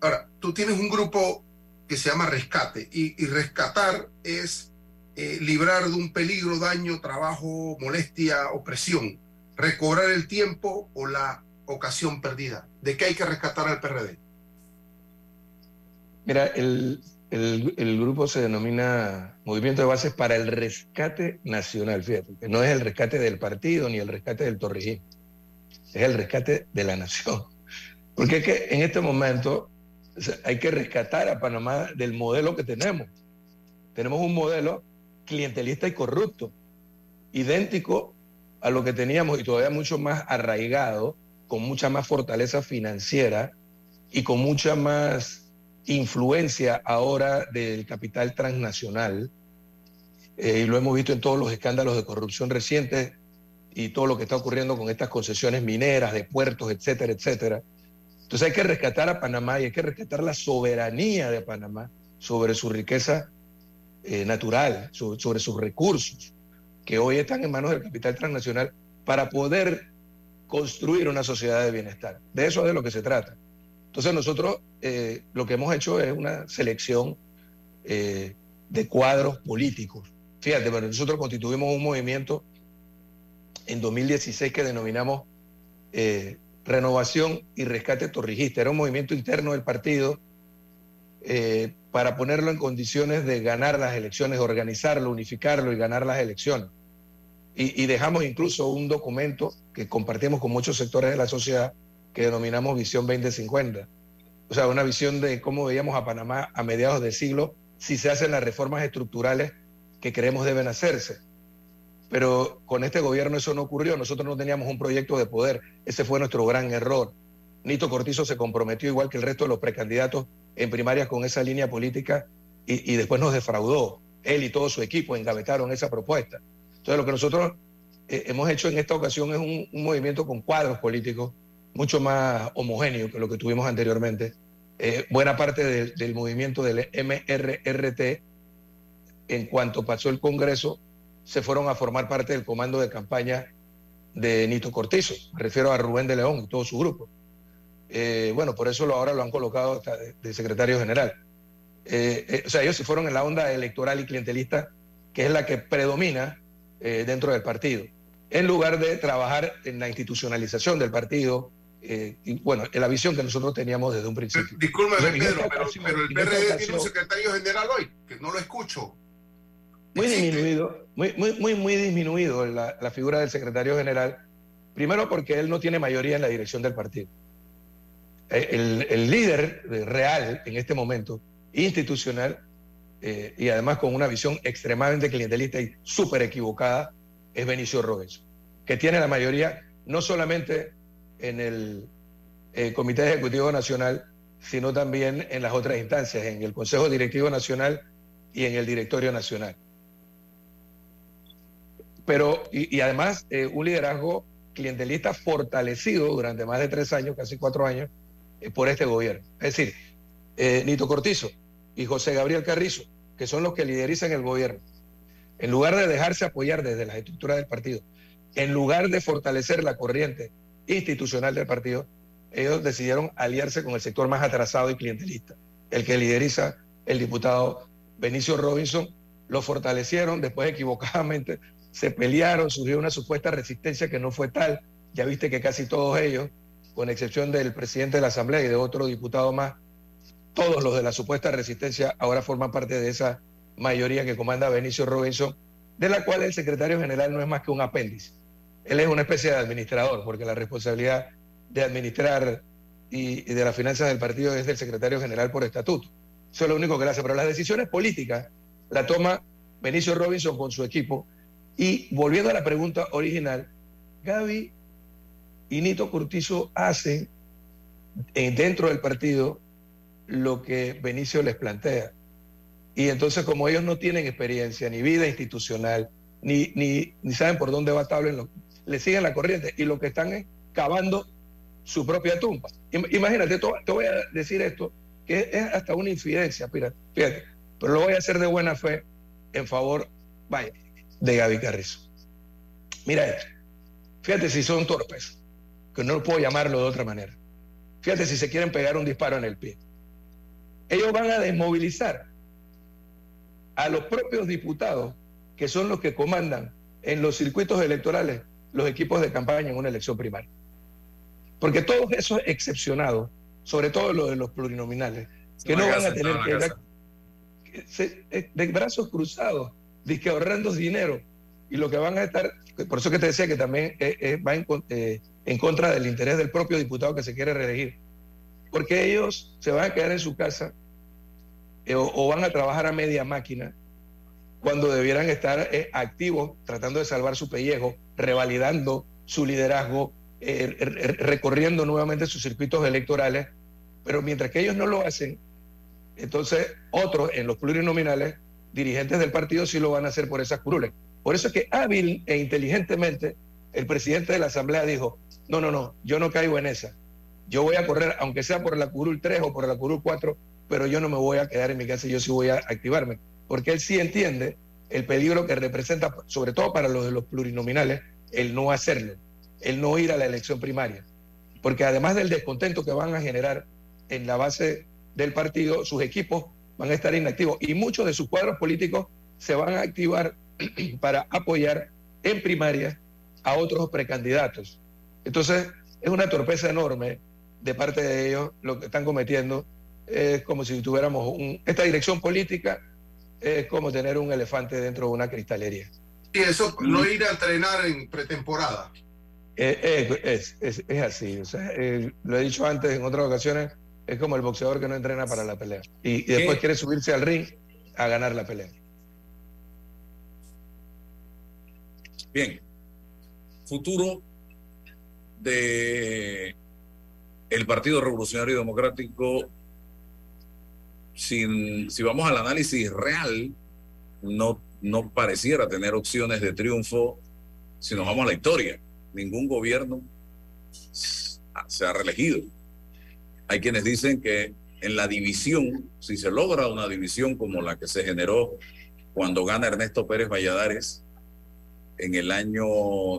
Ahora, tú tienes un grupo que se llama rescate y, y rescatar es eh, librar de un peligro, daño, trabajo, molestia, opresión, recobrar el tiempo o la ocasión perdida. ¿De qué hay que rescatar al PRD? Mira, el, el- el grupo se denomina Movimiento de Bases para el Rescate Nacional, fíjate, que no es el rescate del partido ni el rescate del torrijismo, es el rescate de la nación. Porque es que en este momento hay que rescatar a Panamá del modelo que tenemos. Tenemos un modelo clientelista y corrupto, idéntico a lo que teníamos y todavía mucho más arraigado, con mucha más fortaleza financiera y con mucha más influencia ahora del capital transnacional. Eh, y lo hemos visto en todos los escándalos de corrupción recientes y todo lo que está ocurriendo con estas concesiones mineras, de puertos, etcétera, etcétera. Entonces hay que rescatar a Panamá y hay que rescatar la soberanía de Panamá sobre su riqueza eh, natural, sobre, sus recursos, que hoy están en manos del capital transnacional, para poder construir una sociedad de bienestar. De eso es de lo que se trata. Entonces nosotros eh, lo que hemos hecho es una selección eh, de cuadros políticos. Fíjate, pero nosotros constituimos un movimiento en 2016 que denominamos Renovación y Rescate Torrijista. Era un movimiento interno del partido para ponerlo en condiciones de ganar las elecciones, organizarlo, unificarlo y ganar las elecciones. Y, dejamos incluso un documento que compartimos con muchos sectores de la sociedad que denominamos Visión 2050. O sea, una visión de cómo veíamos a Panamá a mediados del siglo si se hacen las reformas estructurales que creemos deben hacerse. Pero con este gobierno eso no ocurrió. Nosotros no teníamos un proyecto de poder. Ese fue nuestro gran error. Nito Cortizo se comprometió, igual que el resto de los precandidatos en primarias, con esa línea política y, y después nos defraudó. Él y todo su equipo engavetaron esa propuesta. Entonces, lo que nosotros eh, hemos hecho en esta ocasión es un, movimiento con cuadros políticos mucho más homogéneo que lo que tuvimos anteriormente. Eh, buena parte del, del movimiento del MRRT, en cuanto pasó el Congreso, se fueron a formar parte del comando de campaña de Nito Cortizo. Me refiero a Rubén de León y todo su grupo. Eh, bueno, por eso lo, ahora lo han colocado hasta de, de secretario general. Eh, eh, o sea, ellos se fueron en la onda electoral y clientelista, que es la que predomina dentro del partido, en lugar de trabajar en la institucionalización del partido, y bueno, en la visión que nosotros teníamos desde un principio. Disculpe, Pedro, pero, pero, el PRD tiene un secretario general hoy, que no lo escucho. Muy disminuido, muy, muy, muy, muy disminuido la, la figura del secretario general, primero porque él no tiene mayoría en la dirección del partido. El, el, líder real en este momento, institucional, eh, y además con una visión extremadamente clientelista y súper equivocada, es Benicio Robinson, que tiene la mayoría no solamente en el eh, Comité Ejecutivo Nacional, sino también en las otras instancias, en el Consejo Directivo Nacional y en el Directorio Nacional. Pero, y, además, eh, un liderazgo clientelista fortalecido durante más de tres años, casi cuatro años, eh, por este gobierno. Es decir, eh, Nito Cortizo y José Gabriel Carrizo, que son los que liderizan el gobierno, en lugar de dejarse apoyar desde las estructuras del partido, en lugar de fortalecer la corriente institucional del partido, ellos decidieron aliarse con el sector más atrasado y clientelista, el que lideriza el diputado Benicio Robinson, lo fortalecieron, después equivocadamente se pelearon, surgió una supuesta resistencia que no fue tal, ya viste que casi todos ellos, con excepción del presidente de la Asamblea y de otro diputado más, todos los de la supuesta resistencia ahora forman parte de esa mayoría que comanda Benicio Robinson, de la cual el secretario general no es más que un apéndice. Él es una especie de administrador, porque la responsabilidad de administrar y, de las finanzas del partido es del secretario general por estatuto. Eso es lo único que le hace. Pero las decisiones políticas la toma Benicio Robinson con su equipo. Y volviendo a la pregunta original, Gaby y Nito Cortizo hacen dentro del partido lo que Benicio les plantea. Y entonces como ellos no tienen experiencia, ni vida institucional, ni, ni, saben por dónde va Tablen, le siguen la corriente y lo que están es cavando su propia tumba. Imagínate, te voy a decir esto, que es hasta una infidencia, fíjate, fíjate, pero lo voy a hacer de buena fe en favor, vaya, de Gaby Carrizo. Mira esto, fíjate si son torpes, que no puedo llamarlo de otra manera. Fíjate si se quieren pegar un disparo en el pie. Ellos van a desmovilizar a los propios diputados, que son los que comandan en los circuitos electorales los equipos de campaña en una elección primaria. Porque todos esos excepcionados, sobre todo los de los plurinominales, que no van a tener que dar, se, eh, de brazos cruzados, que ahorrando dinero, y lo que van a estar, por eso que te decía que también eh, eh, va en, eh, en contra del interés del propio diputado que se quiere reelegir, porque ellos se van a quedar en su casa o, o van a trabajar a media máquina cuando debieran estar eh, activos tratando de salvar su pellejo, revalidando su liderazgo, eh, recorriendo nuevamente sus circuitos electorales, pero mientras que ellos no lo hacen, entonces otros en los plurinominales, dirigentes del partido sí lo van a hacer por esas curules. Por eso es que hábil e inteligentemente el presidente de la Asamblea dijo, no, no, no, yo no caigo en esa. Yo voy a correr, aunque sea por la curul 3 o por la curul 4, pero yo no me voy a quedar en mi casa, yo sí voy a activarme porque él sí entiende el peligro que representa, sobre todo para los de los plurinominales, el no hacerlo, el no ir a la elección primaria. Porque además del descontento que van a generar en la base del partido, sus equipos van a estar inactivos y muchos de sus cuadros políticos se van a activar para apoyar en primaria a otros precandidatos. Entonces, es una torpeza enorme de parte de ellos lo que están cometiendo. Es como si tuviéramos un, esta dirección política es como tener un elefante dentro de una cristalería. Y eso, no ir a entrenar en pretemporada. Eh, eh, es, es, es, así, o sea, eh, lo he dicho antes en otras ocasiones, es como el boxeador que no entrena para la pelea y, y después quiere subirse al ring a ganar la pelea. Bien, futuro el Partido Revolucionario Democrático, sin, si vamos al análisis real, no, no pareciera tener opciones de triunfo si nos vamos a la historia. Ningún gobierno se ha reelegido. Hay quienes dicen que en la división, si se logra una división como la que se generó cuando gana Ernesto Pérez Valladares en el año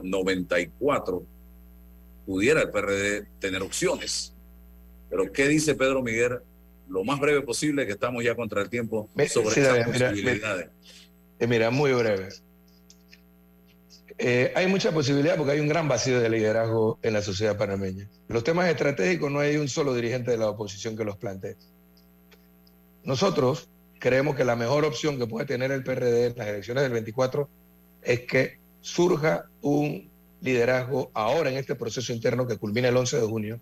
94, pudiera el PRD tener opciones. Pero ¿qué dice Pedro Miguel? Lo más breve posible, que estamos ya contra el tiempo, sobre sí, mira, posibilidades. Eh, mira, muy breve. Eh, hay mucha posibilidad porque hay un gran vacío de liderazgo en la sociedad panameña. Los temas estratégicos no hay un solo dirigente de la oposición que los plantee. Nosotros creemos que la mejor opción que puede tener el PRD en las elecciones del 24 es que surja un liderazgo ahora en este proceso interno que culmina el 11 de junio,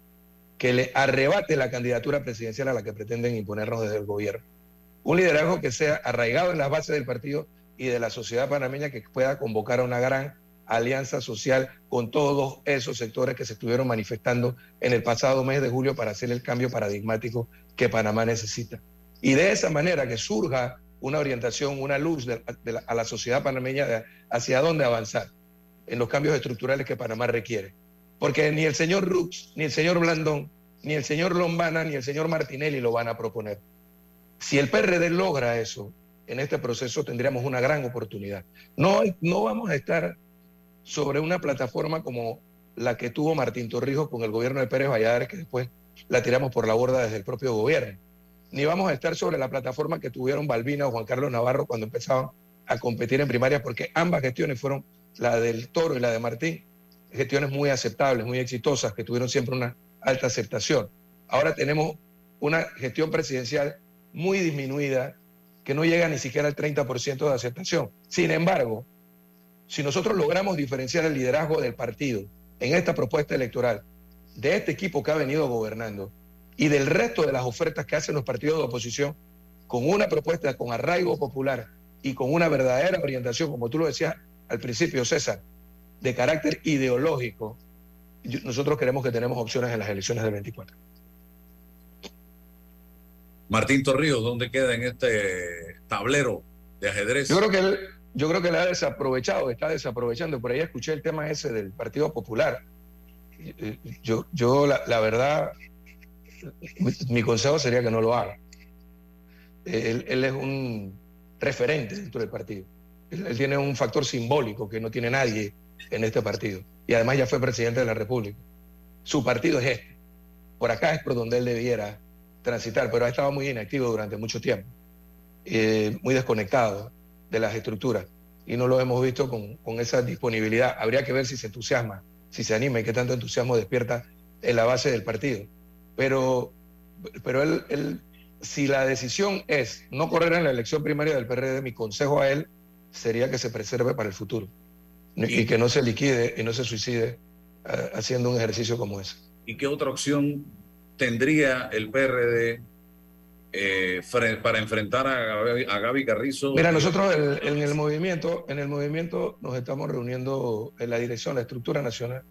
que le arrebate la candidatura presidencial a la que pretenden imponernos desde el gobierno. Un liderazgo que sea arraigado en las bases del partido y de la sociedad panameña que pueda convocar a una gran alianza social con todos esos sectores que se estuvieron manifestando en el pasado mes de julio para hacer el cambio paradigmático que Panamá necesita. Y de esa manera que surja una orientación, una luz a la sociedad panameña hacia dónde avanzar en los cambios estructurales que Panamá requiere. Porque ni el señor Rux, ni el señor Blandón, ni el señor Lombana, ni el señor Martinelli lo van a proponer. Si el PRD logra eso, en este proceso tendríamos una gran oportunidad. No, no vamos a estar sobre una plataforma como la que tuvo Martín Torrijos con el gobierno de Pérez Valladares, que después la tiramos por la borda desde el propio gobierno. Ni vamos a estar sobre la plataforma que tuvieron Balbina o Juan Carlos Navarro cuando empezaban a competir en primarias, porque ambas gestiones fueron la del Toro y la de Martín, gestiones muy aceptables, muy exitosas, que tuvieron siempre una alta aceptación. Ahora tenemos una gestión presidencial muy disminuida, que no llega ni siquiera al 30% de aceptación. Sin embargo, si nosotros logramos diferenciar el liderazgo del partido en esta propuesta electoral, de este equipo que ha venido gobernando y del resto de las ofertas que hacen los partidos de oposición, con una propuesta con arraigo popular y con una verdadera orientación, como tú lo decías al principio, César, de carácter ideológico, nosotros creemos que tenemos opciones en las elecciones del 24. Martín Torrijos, ¿dónde queda en este tablero de ajedrez? Yo creo que él, yo creo que le ha desaprovechado, está desaprovechando. Por ahí escuché el tema ese del Partido Popular. Yo, yo la, la verdad, mi consejo sería que no lo haga. Él, él, es un referente dentro del partido. Él, tiene un factor simbólico que no tiene nadie en este partido. Y además ya fue presidente de la República. Su partido es este. Por acá es por donde él debiera transitar, pero ha estado muy inactivo durante mucho tiempo. Eh, muy desconectado de las estructuras y no lo hemos visto con, con, esa disponibilidad. Habría que ver si se entusiasma, si se anima y qué tanto entusiasmo despierta en la base del partido. Pero, pero él, él, si la decisión es no correr en la elección primaria del PRD, mi consejo a él sería que se preserve para el futuro y, y que no se liquide y no se suicide uh, haciendo un ejercicio como ese. ¿Y qué otra opción tendría el PRD eh, para enfrentar a Gaby, a Gaby Carrizo? Mira, nosotros en, en, el movimiento, en el movimiento nos estamos reuniendo en la dirección, la estructura nacional,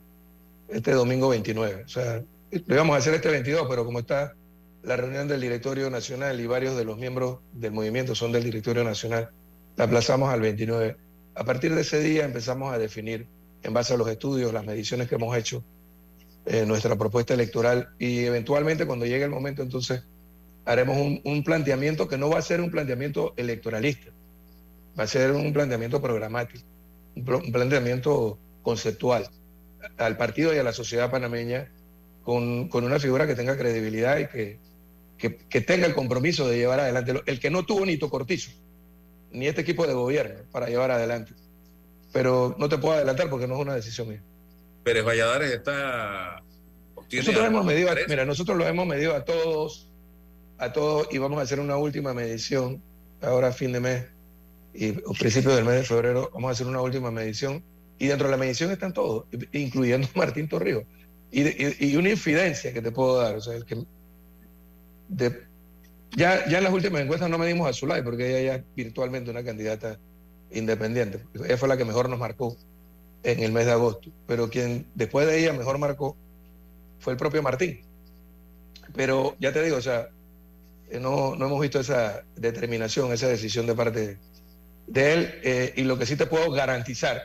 este domingo 29. O sea, lo íbamos a hacer este 22, pero como está la reunión del directorio nacional y varios de los miembros del movimiento son del directorio nacional, la aplazamos al 29. A partir de ese día empezamos a definir, en base a los estudios, las mediciones que hemos hecho, eh, nuestra propuesta electoral y eventualmente cuando llegue el momento entonces haremos un, un, planteamiento que no va a ser un planteamiento electoralista, va a ser un planteamiento programático, un, planteamiento conceptual al partido y a la sociedad panameña con, con, una figura que tenga credibilidad y que, que, tenga el compromiso de llevar adelante. El que no tuvo ni Cortizo, ni este equipo de gobierno para llevar adelante. Pero no te puedo adelantar porque no es una decisión mía. Pérez Valladares está. Nosotros hemos medido, a, mira, nosotros lo hemos medido a todos, a todos, y vamos a hacer una última medición ahora a fin de mes y a principios del mes de febrero vamos a hacer una última medición y dentro de la medición están todos, incluyendo Martín Torrijos. Y, y, una infidencia que te puedo dar, o sea, el que de, ya, ya en las últimas encuestas no medimos a Zulay porque ella ya es virtualmente una candidata independiente. Ella fue la que mejor nos marcó en el mes de agosto. Pero quien después de ella mejor marcó fue el propio Martín. Pero ya te digo, o sea, eh, no, no hemos visto esa determinación, esa decisión de parte de él. Eh, y lo que sí te puedo garantizar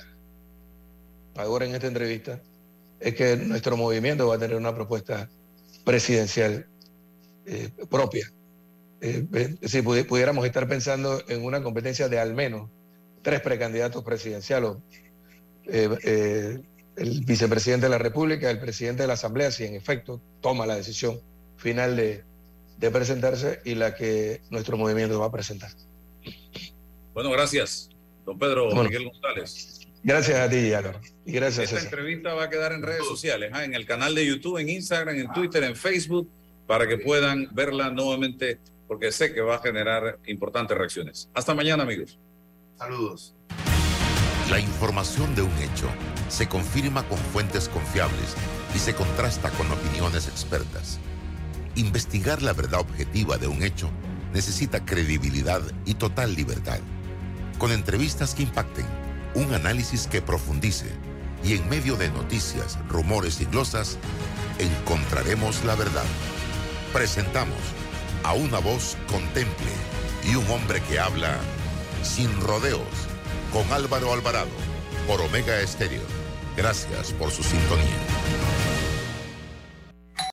ahora en esta entrevista es que nuestro movimiento va a tener una propuesta presidencial eh, propia. Si pudiéramos estar pensando en una competencia de al menos tres precandidatos presidenciales, eh, eh, el vicepresidente de la República, el presidente de la Asamblea, si en efecto toma la decisión final de, presentarse y la que nuestro movimiento va a presentar. Bueno, gracias, don Pedro Miguel González. Gracias a ti, Álvaro. Y gracias. Esta entrevista va a quedar en redes sociales, ¿ah? en el canal de YouTube, en Instagram, en Twitter, en Facebook, para que puedan verla nuevamente, porque sé que va a generar importantes reacciones. Hasta mañana, amigos. Saludos. La información de un hecho se confirma con fuentes confiables y se contrasta con opiniones expertas. Investigar la verdad objetiva de un hecho necesita credibilidad y total libertad. Con entrevistas que impacten, un análisis que profundice y en medio de noticias, rumores y glosas, encontraremos la verdad. Presentamos a una voz contemple y un hombre que habla sin rodeos con Álvaro Alvarado por Omega Estéreo. Gracias por su sintonía.